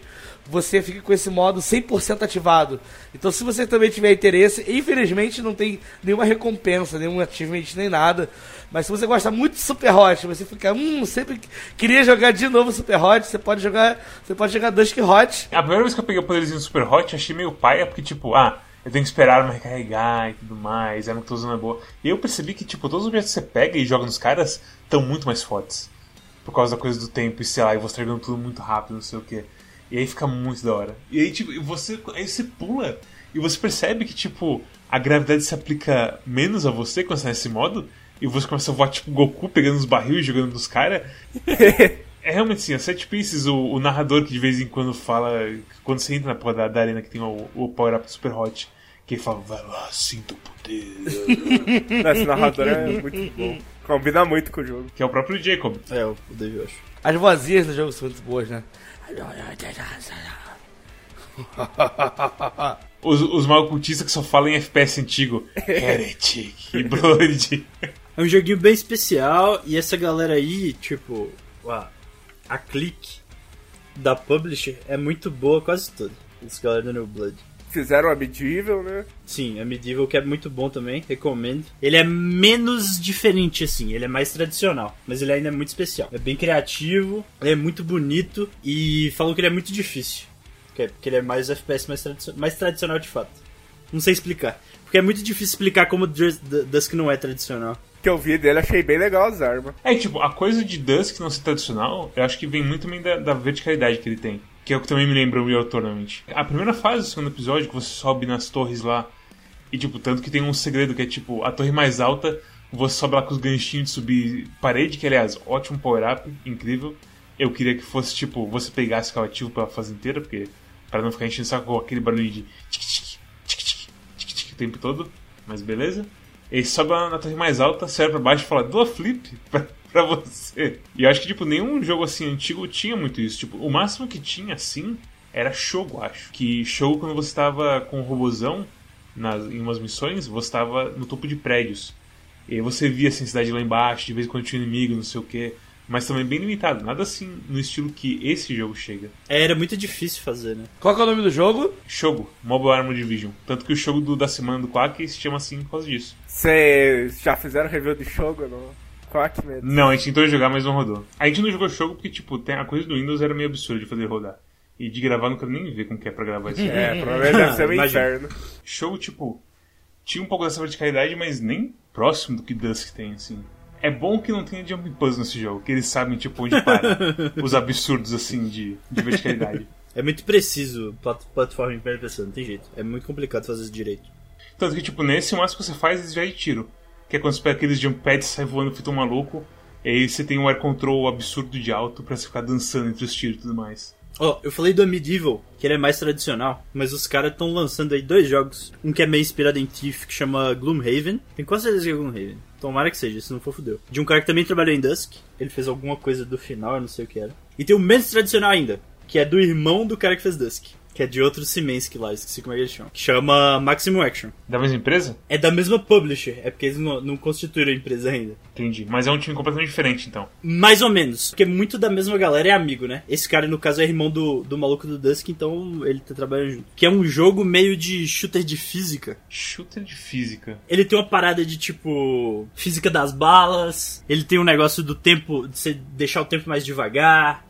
você fica com esse modo 100% ativado. Então, se você também tiver interesse, infelizmente não tem nenhuma recompensa, nenhum achievement, nem nada. Mas se você gosta muito de Super Hot, você fica, hum, sempre queria jogar de novo Super Hot, você pode jogar, você pode jogar Dusk Hot. A primeira vez que eu peguei o poderzinho Super Hot, achei meio paia, porque, tipo, ah, eu tenho que esperar arma recarregar e tudo mais, a tô é boa. E eu percebi que, tipo, todos os objetos que você pega e joga nos caras estão muito mais fortes. Por causa da coisa do tempo e sei lá, e você jogando tudo muito rápido, não sei o que. E aí fica muito da hora. E aí, tipo, você, aí você pula e você percebe que, tipo, a gravidade se aplica menos a você quando você tá nesse modo. E você começa a voar tipo Goku pegando os barril e jogando nos caras. é realmente assim, a Set Pieces, o, o, narrador que de vez em quando fala. Quando você entra na porra da, da arena que tem o, o Power Up Super Hot, que fala, vai lá, sinta o poder. Esse narrador é muito bom. Combina muito com o jogo. Que é o próprio Jacob. É, o David, eu acho. As vozinhas do jogo são muito boas, né? Os, os malcultistas que só falam em FPS antigo. Heretic e Blood. É um joguinho bem especial e essa galera aí, tipo, a, a clique da publisher é muito boa quase toda. Essa galera do New Blood. Fizeram a Medieval, né? Sim, a Medieval que é muito bom também, recomendo. Ele é menos diferente assim, ele é mais tradicional, mas ele ainda é muito especial. É bem criativo, ele é muito bonito e falou que ele é muito difícil. Porque ele é mais FPS mais, tradicio mais tradicional de fato. Não sei explicar. Porque é muito difícil explicar como Dusk não é tradicional. Que eu vi dele, achei bem legal as armas. É, tipo, a coisa de Dusk não ser tradicional, eu acho que vem muito também da, da verticalidade que ele tem. Que é o que também me lembra o Real Tournament. A primeira fase do segundo episódio, que você sobe nas torres lá, e tipo, tanto que tem um segredo que é tipo, a torre mais alta, você sobe lá com os ganchinhos de subir parede, que aliás, ótimo power-up, incrível. Eu queria que fosse tipo, você pegasse o ativo pela fase inteira, porque para não ficar enchendo saco com aquele barulho de tic-tic, tic-tic, tic-tic o tempo todo, mas beleza. Ele sobe na torre mais alta, sai pra baixo e fala, dou a flip pra, pra você. E eu acho que, tipo, nenhum jogo assim antigo tinha muito isso. Tipo, o máximo que tinha assim era Shogo, acho. Que Shogo, quando você tava com o robozão nas, em umas missões, você tava no topo de prédios. E você via assim, a cidade lá embaixo, de vez em quando tinha inimigo, não sei o que. mas também bem limitado. Nada assim no estilo que esse jogo chega. É, era muito difícil fazer, né? Qual que é o nome do jogo? Shogo, Mobile Armor Division. Tanto que o jogo do, da semana do Quack se chama assim por causa disso. Vocês já fizeram review de jogo no Quack mesmo? Não, a gente tentou jogar, mas não rodou. A gente não jogou jogo porque, tipo, tem, a coisa do Windows era meio absurda de fazer rodar. E de gravar, não quero nem ver como que é pra gravar isso. É, provavelmente deve ser um inferno. Show, tipo, tinha um pouco dessa verticalidade, mas nem próximo do que Dusk tem, assim. É bom que não tenha jump puzzle nesse jogo, que eles sabem, tipo, onde para os absurdos, assim, de, de verticalidade. É muito preciso plat plataforma em primeira pessoa, não tem jeito. É muito complicado fazer isso direito. Tanto que, tipo, nesse o máximo que você faz é desviar de tiro. Que é quando você pega aqueles jump pads, sai voando feito um maluco, e aí você tem um air control absurdo de alto pra você ficar dançando entre os tiros e tudo mais. Ó, eu falei do Medieval, que ele é mais tradicional, mas os caras estão lançando aí dois jogos. Um que é meio inspirado em Thief, que chama Gloomhaven. Tem quase certeza que é Gloomhaven. Tomara que seja, se não for fudeu. De um cara que também trabalhou em Dusk. Ele fez alguma coisa do final, eu não sei o que era. E tem o menos tradicional ainda, que é do irmão do cara que fez Dusk. Que é de outro Simensky lá, esqueci como é que eles chamam. Que chama Maximum Action. Da mesma empresa? É da mesma publisher, é porque eles não, não constituíram a empresa ainda. Entendi. Mas é um time completamente diferente, então. Mais ou menos. Porque muito da mesma galera é amigo, né? Esse cara, no caso, é irmão do, do maluco do Dusk, então ele tá trabalhando junto. Que é um jogo meio de shooter de física. Shooter de física. Ele tem uma parada de tipo. física das balas. Ele tem um negócio do tempo. de você deixar o tempo mais devagar.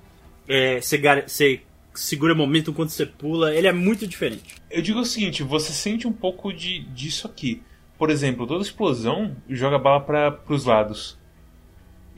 É, você segura momento enquanto você pula. Ele é muito diferente. Eu digo o seguinte, você sente um pouco de, disso aqui. Por exemplo, toda explosão joga bala para pros lados.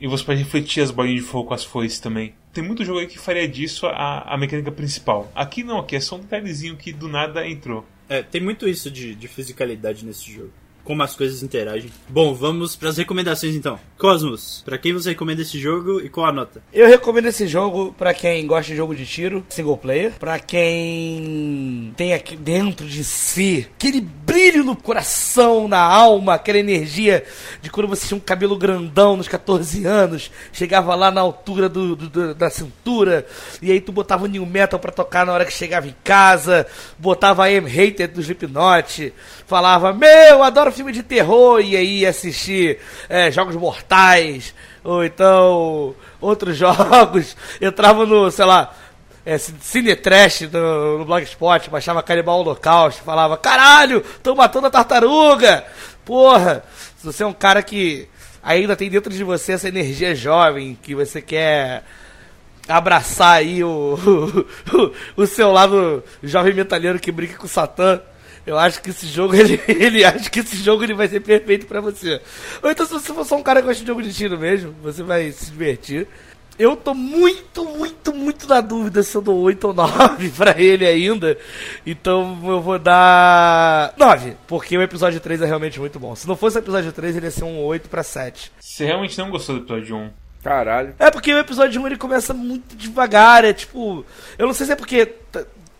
E você pode refletir as bolinhas de fogo com as foices também. Tem muito jogo aí que faria disso a, a mecânica principal. Aqui não, aqui é só um detalhezinho que do nada entrou. É, tem muito isso de, de fisicalidade nesse jogo. Como as coisas interagem. Bom, vamos pras recomendações então. Cosmos, pra quem você recomenda esse jogo e qual a nota? Eu recomendo esse jogo pra quem gosta de jogo de tiro, single player, pra quem tem aqui dentro de si aquele brilho no coração, na alma, aquela energia de quando você tinha um cabelo grandão nos 14 anos, chegava lá na altura do, do- da cintura, e aí tu botava o new metal pra tocar na hora que chegava em casa, botava a M Hater do Slipknot, falava, meu, adoro filme de terror, e aí assistir é, Jogos Mortais, ou então outros jogos, entrava no, sei lá, é, ci- Cine Trash no, no Blogspot, baixava Canibal Holocausto, falava, caralho, tô matando a tartaruga! Porra, se você é um cara que ainda tem dentro de você essa energia jovem, que você quer abraçar aí o, o, seu lado jovem metalheiro que brinca com o Satã. Eu acho que esse jogo, ele, ele acho que esse jogo ele vai ser perfeito pra você. Ou então se você for só um cara que gosta de jogo de tiro mesmo, você vai se divertir. Eu tô muito, muito, muito na dúvida se eu dou 8 ou 9 pra ele ainda. Então eu vou dar 9, porque o episódio 3 é realmente muito bom. Se não fosse o episódio 3, ele ia ser um 8 pra 7. Você realmente não gostou do episódio 1? Caralho. É porque o episódio 1 ele começa muito devagar, é tipo. Eu não sei se é porque.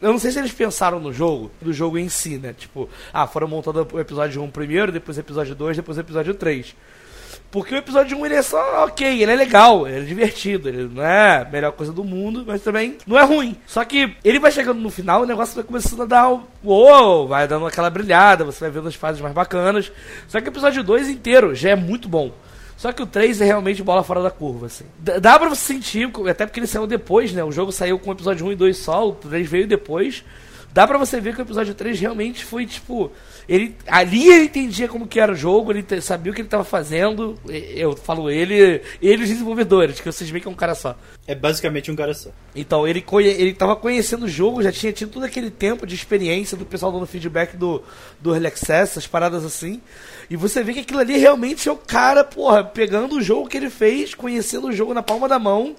Eu não sei se eles pensaram no jogo, do jogo em si, né? Tipo, ah, foram montando o episódio 1 primeiro, depois o episódio 2, depois o episódio 3. Porque o episódio 1 ele é só ok, ele é legal, ele é divertido, ele não é a melhor coisa do mundo, mas também não é ruim. Só que ele vai chegando no final, o negócio vai começando a dar o. Uou, vai dando aquela brilhada, você vai vendo as fases mais bacanas. Só que o episódio 2 inteiro já é muito bom. Só que o 3 é realmente bola fora da curva, assim. Dá pra você sentir, até porque ele saiu depois, né? O jogo saiu com o episódio 1 e 2 só, o 3 veio depois. Dá pra você ver que o episódio 3 realmente foi, tipo... Ele, ali ele entendia como que era o jogo, ele te- sabia o que ele tava fazendo. Eu falo ele, ele os desenvolvedores, que vocês veem que é um cara só. É basicamente um cara só. Então, ele, ele tava conhecendo o jogo, já tinha tido todo aquele tempo de experiência do pessoal dando feedback do, do Early Access, essas paradas assim. E você vê que aquilo ali realmente é o cara, porra, pegando o jogo que ele fez, conhecendo o jogo na palma da mão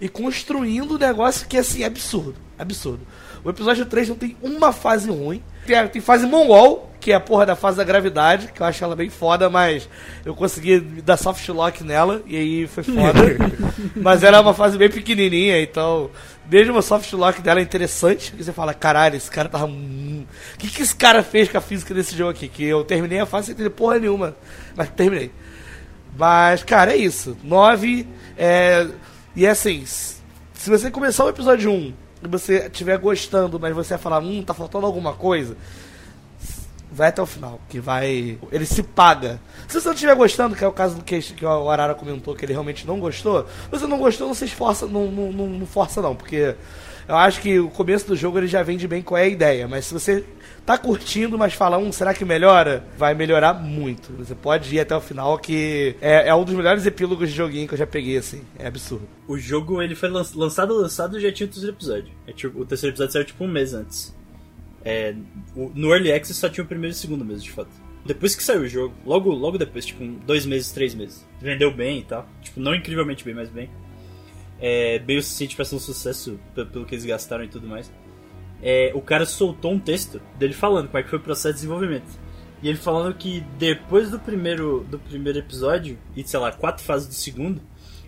e construindo um negócio que, assim, é absurdo. Absurdo. O episódio 3 não tem uma fase ruim. Tem, tem fase mongol, que é a porra da fase da gravidade, que eu acho ela bem foda, mas eu consegui dar soft lock nela, e aí foi foda. mas era uma fase bem pequenininha, então, mesmo o soft lock dela é interessante, porque você fala, caralho, esse cara tava... O que, que esse cara fez com a física desse jogo aqui? Que eu terminei a fase sem entender porra nenhuma, mas terminei. Mas, cara, é isso. 9, é... E é assim, se você começar o episódio 1 e você estiver gostando, mas você falar, hum, tá faltando alguma coisa, vai até o final, que vai. Ele se paga. Se você não estiver gostando, que é o caso do que, que o Arara comentou, que ele realmente não gostou, você não gostou, não se esforça, não, não, não, não força não, porque eu acho que o começo do jogo ele já vende bem qual é a ideia, mas se você tá curtindo, mas fala, um, será que melhora? Vai melhorar muito. Você pode ir até o final, que é, é um dos melhores epílogos de joguinho que eu já peguei, assim. É absurdo. O jogo, ele foi lançado, lançado já tinha o terceiro episódio. É, tipo, o terceiro episódio saiu tipo um mês antes. É, no Early Access só tinha o primeiro e o segundo mesmo, de fato. Depois que saiu o jogo, logo, logo depois, tipo, dois meses, três meses. Vendeu bem e tal. Tipo, não incrivelmente bem, mas bem. É, bem o suficiente pra ser um sucesso pelo que eles gastaram e tudo mais é, o cara soltou um texto dele falando como é que foi o processo de desenvolvimento. E ele falando que depois do primeiro, do primeiro episódio, e sei lá, quatro fases do segundo,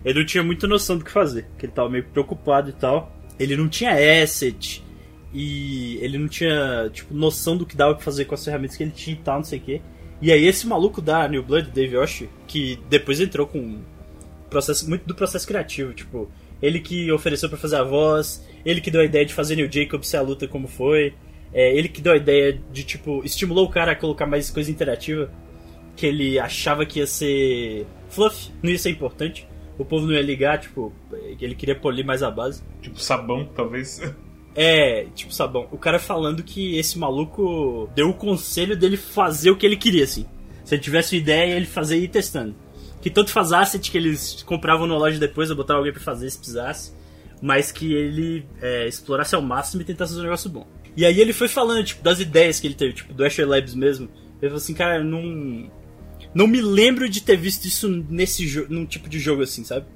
ele não tinha muita noção do que fazer. Que ele tava meio preocupado e tal. Ele não tinha asset. E ele não tinha, tipo, noção do que dava pra fazer com as ferramentas que ele tinha e tal, não sei o quê. E aí esse maluco da New Blood, Dave Yoshi, que depois entrou com processo, muito do processo criativo, tipo, ele que ofereceu para fazer a voz, ele que deu a ideia de fazer New Jacob ser a luta como foi, é, ele que deu a ideia de, tipo, estimulou o cara a colocar mais coisa interativa, que ele achava que ia ser fluff, não ia ser importante, o povo não ia ligar, tipo, ele queria polir mais a base. Tipo sabão, talvez. É, tipo sabão. O cara falando que esse maluco deu o conselho dele fazer o que ele queria, assim. Se ele tivesse uma ideia, ele fazer e ir testando que tanto faz asset que eles compravam na loja depois, eu botar alguém pra fazer se precisasse, mas que ele é, explorasse ao máximo e tentasse fazer um negócio bom. E aí ele foi falando, tipo, das ideias que ele teve, tipo, do Asher Labs mesmo. Ele falou assim, cara, não. Não me lembro de ter visto isso nesse jogo, num tipo de jogo assim, sabe?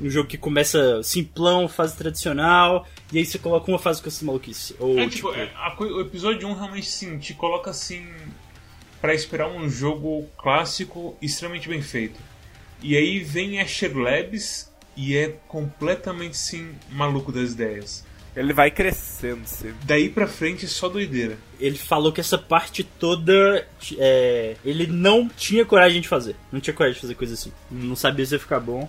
Um jogo que começa simplão, fase tradicional, e aí você coloca uma fase com essa maluquice. Ou, é, tipo, tipo... É, a, o episódio 1 realmente sim, te coloca assim para esperar um jogo clássico extremamente bem feito. E aí vem Asher Labs e é completamente sim maluco das ideias. Ele vai crescendo sempre. Daí pra frente é só doideira. Ele falou que essa parte toda é, ele não tinha coragem de fazer. Não tinha coragem de fazer coisa assim. Não sabia se ia ficar bom.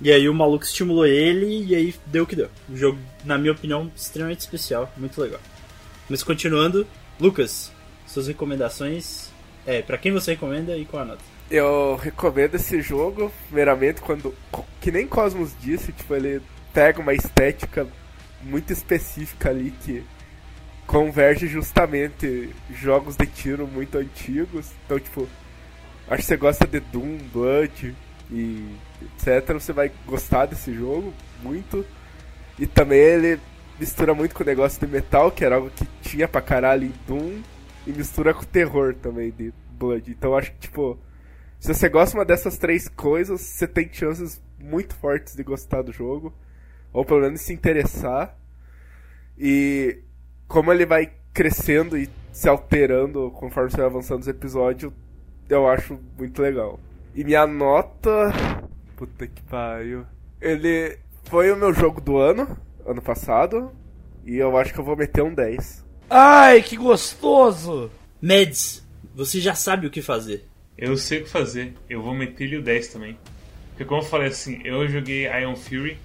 E aí o maluco estimulou ele e aí deu o que deu. Um jogo, na minha opinião, extremamente especial, muito legal. Mas continuando, Lucas, suas recomendações. É, para quem você recomenda e qual a nota? Eu recomendo esse jogo, primeiramente, quando. Que nem Cosmos disse, tipo, ele pega uma estética muito específica ali que converge justamente jogos de tiro muito antigos. Então, tipo, acho que você gosta de Doom, Blood e etc. Você vai gostar desse jogo muito. E também ele mistura muito com o negócio de metal, que era algo que tinha pra caralho em Doom e mistura com terror também de Blood. Então acho que, tipo, se você gosta uma dessas três coisas, você tem chances muito fortes de gostar do jogo. Ou pelo menos se interessar. E como ele vai crescendo e se alterando conforme você vai avançando nos episódios, eu acho muito legal. E minha nota. Puta que pariu. Ele foi o meu jogo do ano, ano passado. E eu acho que eu vou meter um 10. Ai, que gostoso! Meds, você já sabe o que fazer. Eu sei o que fazer. Eu vou meter-lhe o 10 também. Porque como eu falei assim, eu joguei Iron Fury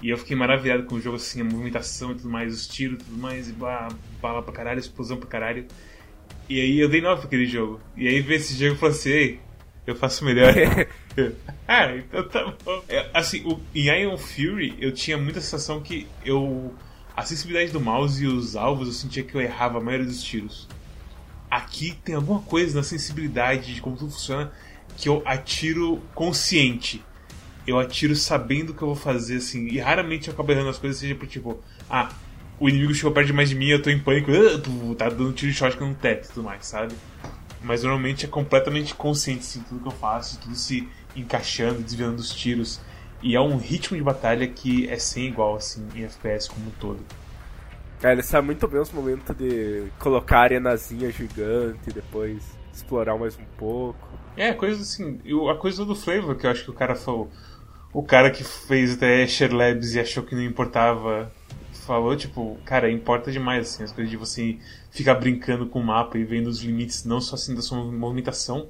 e eu fiquei maravilhado com o jogo assim, a movimentação e tudo mais, os tiros e tudo mais, e blá, bala pra caralho, explosão pra caralho. E aí eu dei 9 pra aquele jogo. E aí veio esse jogo e falou assim, ei, eu faço melhor. ah, então tá bom. É, assim, o, em Iron Fury eu tinha muita sensação que eu a sensibilidade do mouse e os alvos, eu sentia que eu errava a maioria dos tiros. Aqui tem alguma coisa na sensibilidade de como tudo funciona que eu atiro consciente. Eu atiro sabendo o que eu vou fazer, assim. E raramente eu acabo errando as coisas, seja por tipo, ah, o inimigo chegou perto demais de mim, eu tô em pânico, uh, tá dando tiro de shotgun no teto e tudo mais, sabe? Mas normalmente é completamente consciente, assim, tudo que eu faço, tudo se encaixando, desviando dos tiros. E é um ritmo de batalha que é sem igual, assim, em FPS como um todo. É, ele sabe muito bem os momentos de colocar a arenazinha gigante depois explorar mais um pouco. É, coisa assim, eu, a coisa do Flavor, que eu acho que o cara falou. O cara que fez até Share Labs e achou que não importava, falou, tipo, cara, importa demais, assim, as coisas de você ficar brincando com o mapa e vendo os limites, não só assim da sua movimentação,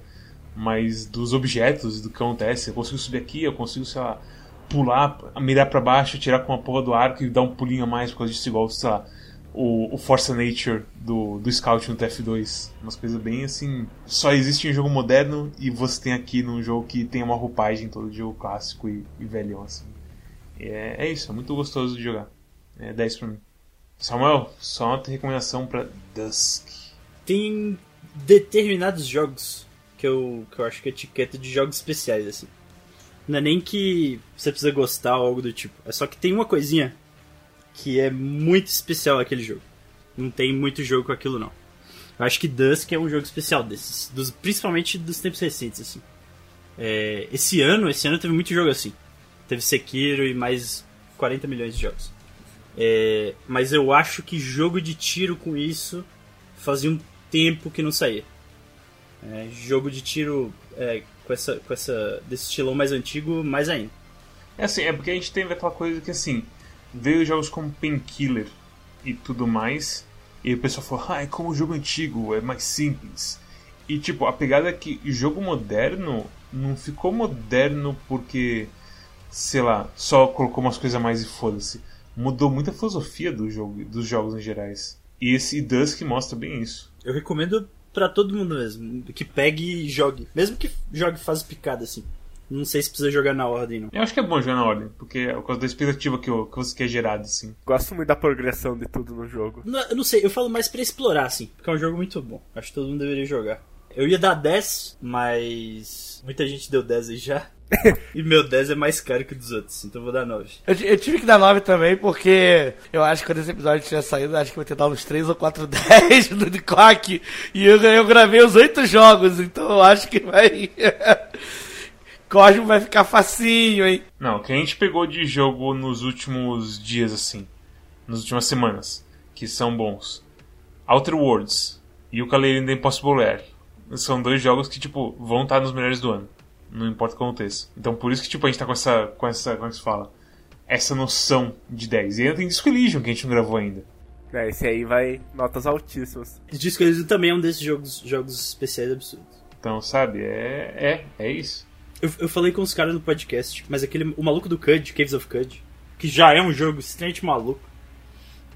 mas dos objetos, do que acontece. Eu consigo subir aqui, eu consigo, sei lá, pular, mirar para baixo, tirar com a porra do arco e dar um pulinho a mais por causa disso, igual, sei lá, o, o Força Nature do, do Scout no TF2. Umas coisas bem assim. Só existe em jogo moderno e você tem aqui num jogo que tem uma roupagem todo de jogo clássico e, e velhão, assim. É, é isso, é muito gostoso de jogar. É 10 pra mim. Samuel, só uma recomendação pra Dusk. Tem determinados jogos que eu, que eu acho que é etiqueta de jogos especiais, assim. Não é nem que você precisa gostar ou algo do tipo. É só que tem uma coisinha que é muito especial aquele jogo. Não tem muito jogo com aquilo, não. Eu acho que Dusk é um jogo especial desses. Dos, principalmente dos tempos recentes, assim. É, esse ano, esse ano teve muito jogo assim. Teve Sekiro e mais 40 milhões de jogos. É, mas eu acho que jogo de tiro com isso fazia um tempo que não saía. É, jogo de tiro é, com essa, com essa desse estilão mais antigo, mais ainda. É assim, é porque a gente tem aquela coisa que assim, veio jogos como Painkiller e tudo mais, e o pessoal falou, ah, é como o jogo antigo, é mais simples. E tipo, a pegada é que jogo moderno não ficou moderno porque, sei lá, só colocou umas coisas a mais e foda-se. Mudou muita filosofia do jogo, dos jogos em gerais. E esse Dusk mostra bem isso. Eu recomendo para todo mundo mesmo, que pegue e jogue. Mesmo que jogue fase picada, assim. Não sei se precisa jogar na ordem, não. Eu acho que é bom jogar na ordem, porque é por causa da expectativa que, eu, que você quer gerar, assim. Gosto muito da progressão de tudo no jogo. Não, eu não sei, eu falo mais pra explorar, assim, porque é um jogo muito bom. Acho que todo mundo deveria jogar. Eu ia dar 10, mas muita gente deu 10 aí já. e meu 10 é mais caro que o dos outros, então eu vou dar 9. Eu, eu, tive que dar 9 também, porque eu acho que quando esse episódio tinha saído, acho que vai ter dado uns 3 ou 4 10 do Clock. E eu, eu gravei os 8 jogos, então eu acho que vai. Cosmo vai ficar facinho, hein? Não, o que a gente pegou de jogo nos últimos dias, assim, nas últimas semanas, que são bons. Outer Worlds e o Kaleirin The Impossible Air. São dois jogos que, tipo, vão estar nos melhores do ano. Não importa o que aconteça. Então por isso que, tipo, a gente tá com essa, com essa, como é que se fala? Essa noção de 10. E ainda tem Disco Elysium que a gente não gravou ainda. É, esse aí vai notas altíssimas. Disco Elysium também é um desses jogos, jogos especiais absurdos. Então, sabe, é, é, é isso. Eu, eu falei com os caras no podcast, mas aquele. O maluco do Cud, Caves of Cud, que já é um jogo extremamente maluco.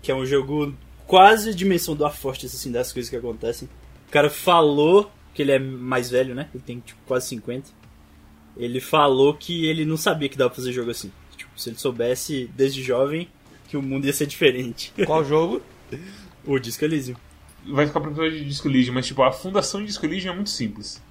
Que é um jogo quase a dimensão do Afortes, assim, das coisas que acontecem. O cara falou que ele é mais velho, né? Ele tem tipo, quase 50. Ele falou que ele não sabia que dava pra fazer jogo assim. Tipo, se ele soubesse desde jovem que o mundo ia ser diferente. Qual jogo? o Disco Elysium. Vai ficar pro episódio de Disco Elysium, mas tipo, a fundação de Disco Elysium é muito simples.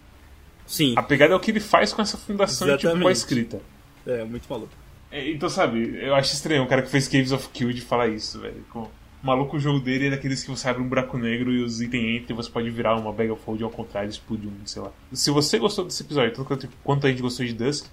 Sim. A pegada é o que ele faz com essa fundação e tipo, com a escrita. É, muito maluco. É, então, sabe, eu acho estranho o cara que fez Caves of Kill de falar isso, velho. Com... O maluco o jogo dele é daqueles que você abre um buraco negro e os itens entram e você pode virar uma bag of hold ao contrário, explodir um, sei lá. Se você gostou desse episódio, tanto quanto, quanto a gente gostou de Dusk,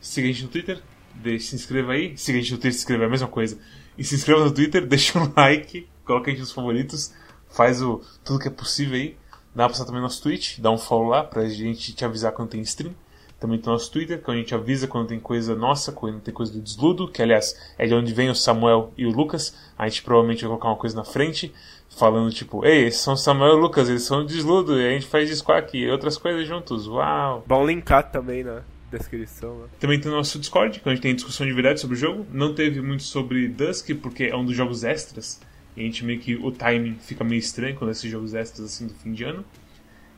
siga a gente no Twitter, deixe, se inscreva aí. Siga a gente no Twitter, se inscreva, é a mesma coisa. E se inscreva no Twitter, deixa um like, coloca a gente nos favoritos, faz o tudo que é possível aí. Dá pra passar também no nosso Twitch, dá um follow lá pra gente te avisar quando tem stream. Também tem o nosso Twitter, que a gente avisa quando tem coisa nossa, quando tem coisa do Desludo, que aliás é de onde vem o Samuel e o Lucas. A gente provavelmente vai colocar uma coisa na frente, falando tipo, ei, esses são Samuel e o Lucas, eles são o Desludo, e a gente faz isso aqui e outras coisas juntos. Uau! Bom linkar também na descrição. Né? Também tem o nosso Discord, que a gente tem discussão de verdade sobre o jogo. Não teve muito sobre Dusk, porque é um dos jogos extras. E a gente meio que o timing fica meio estranho quando esses jogos extras assim do fim de ano.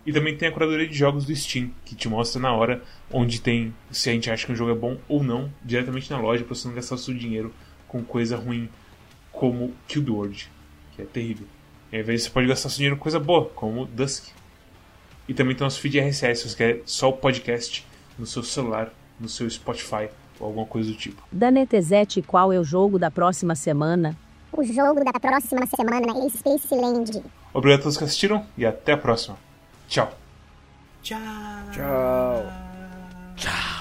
E também tem a curadoria de jogos do Steam, que te mostra na hora onde tem se a gente acha que um jogo é bom ou não, diretamente na loja, para você não gastar o seu dinheiro com coisa ruim como Cube World, que é terrível. E ao invés você pode gastar seu dinheiro com coisa boa, como Dusk. E também tem nosso feed RSS, se você quer só o podcast no seu celular, no seu Spotify ou alguma coisa do tipo. Danetezete, qual é o jogo da próxima semana? O jogo da próxima semana é Space Land. Obrigado a todos que assistiram e até a próxima. Tchau. Tchau. Tchau. Tchau.